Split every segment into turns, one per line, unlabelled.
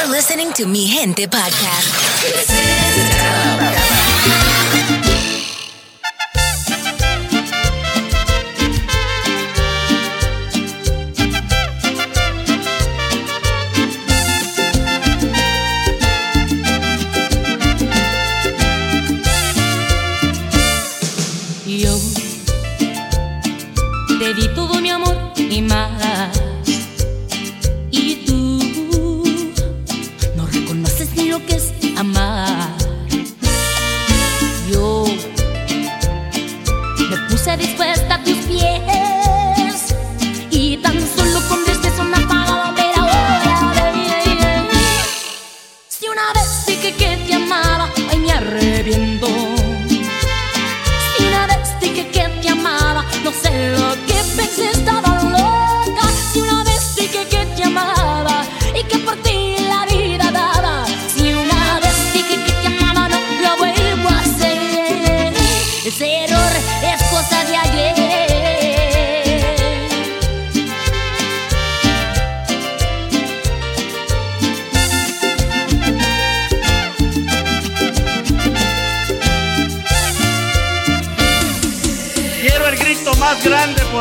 You're listening to Mi Gente Podcast.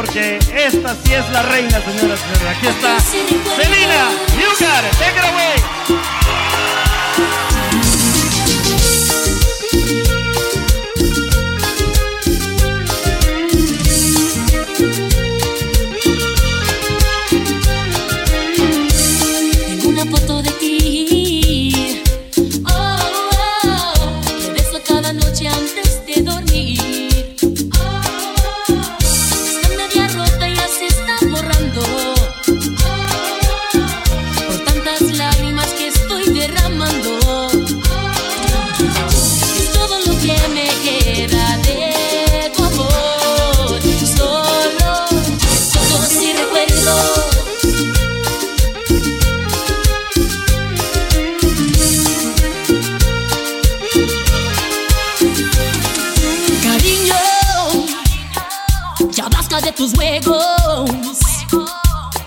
porque esta sí es la reina, señoras y señores. Aquí está Selena, you got it.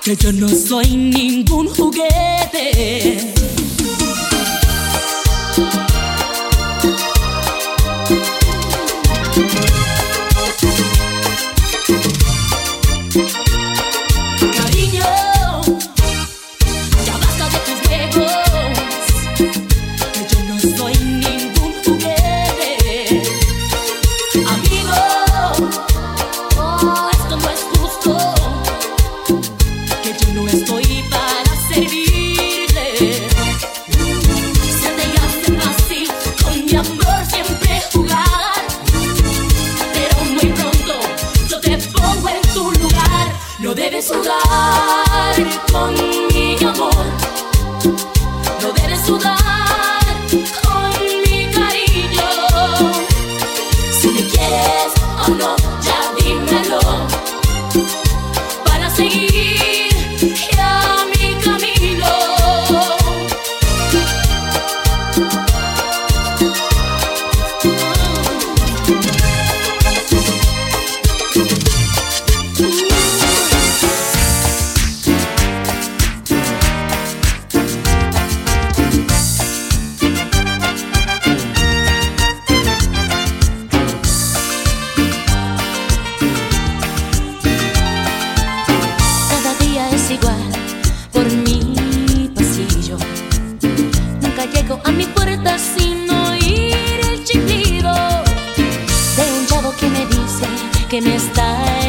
que yo no soy ningún juguete. on que me está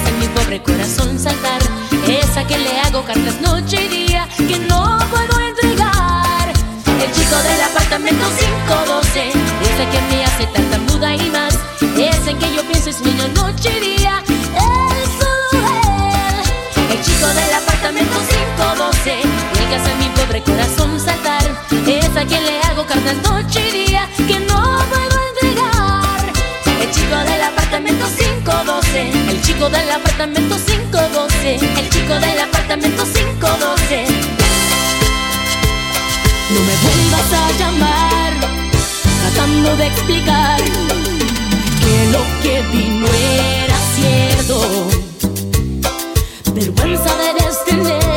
que mi pobre corazón saltar. Esa que le hago cartas noche y día que no puedo entregar. El chico del apartamento 512, esa que me hace tanta muda y más. Esa en que yo pienso es niño noche y día. Es solo él. El chico del apartamento 512, el que hace mi pobre corazón saltar. Esa que le El chico del apartamento 512. El chico del apartamento 512. No me vuelvas a llamar, tratando de explicar que lo que vi no era cierto. Vergüenza de tener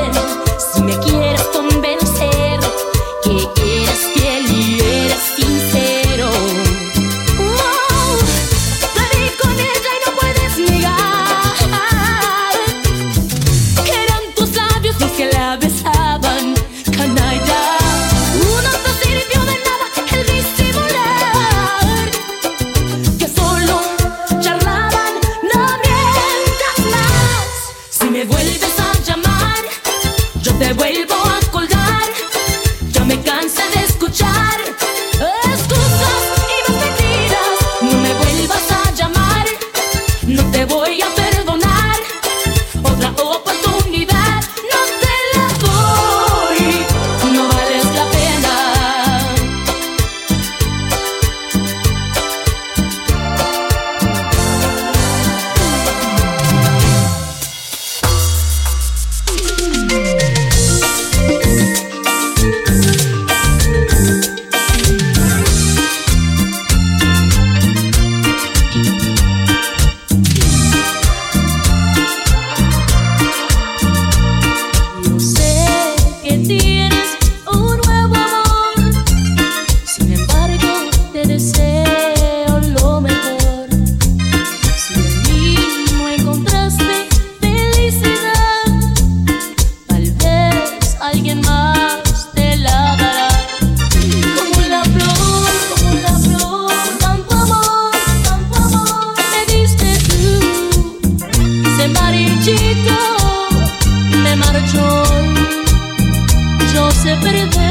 se perder.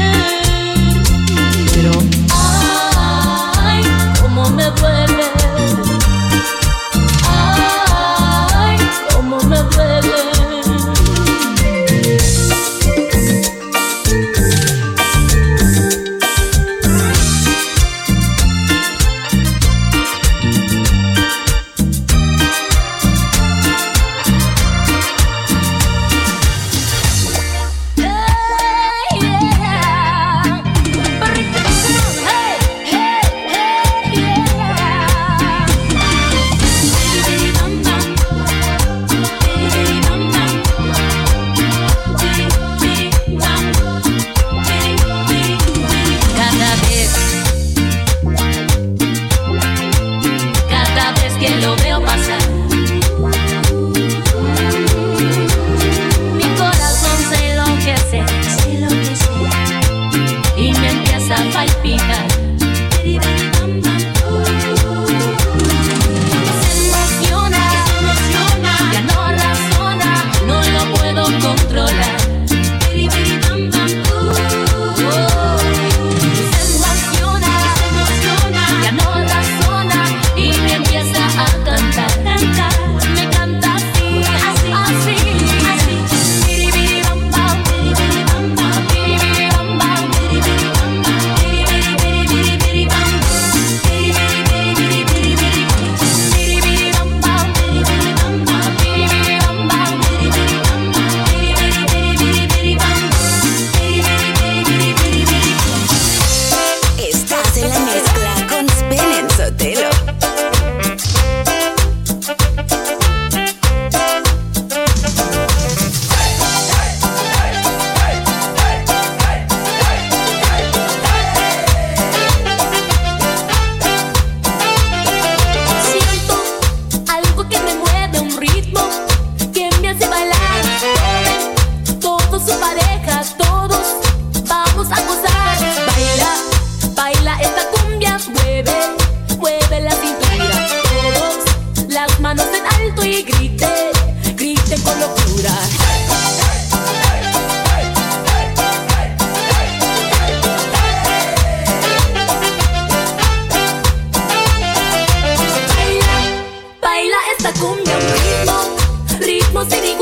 cumbia, un ritmo, ritmo sin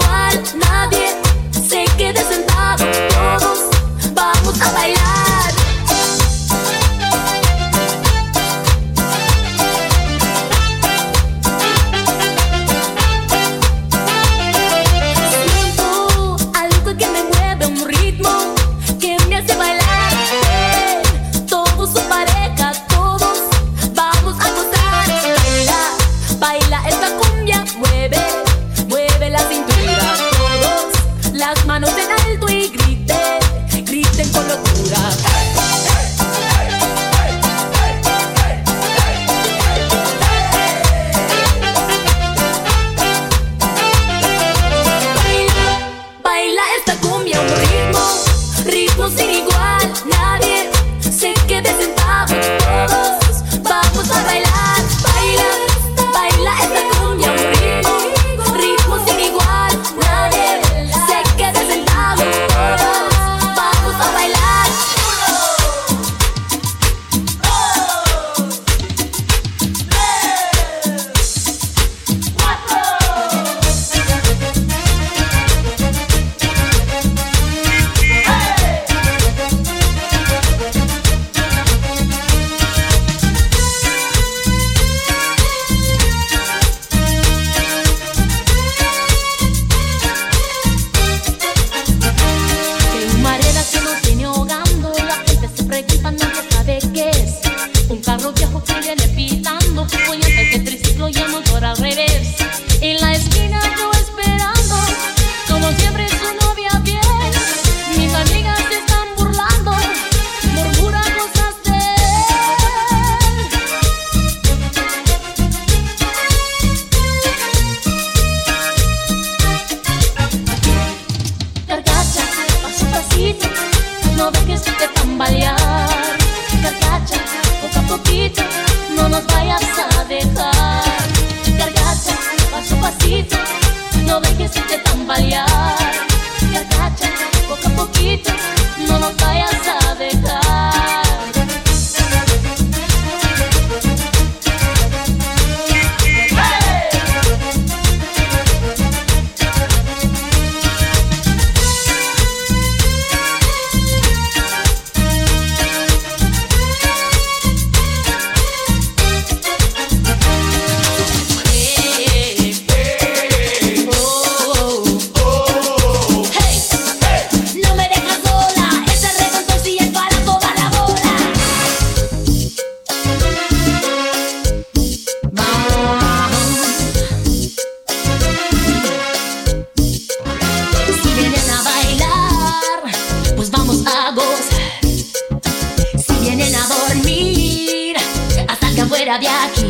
with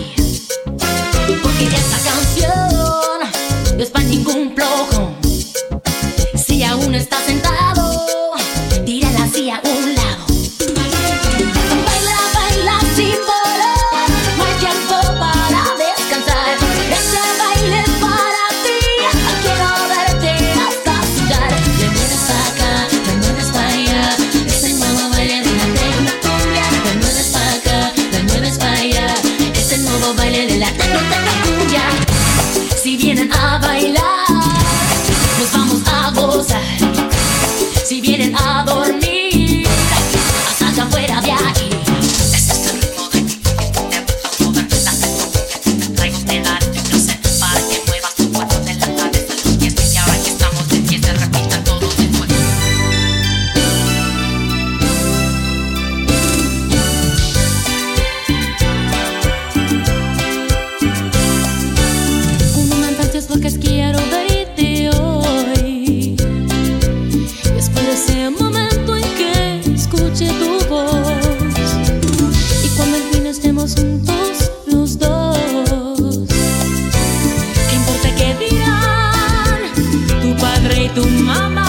And Sotelo.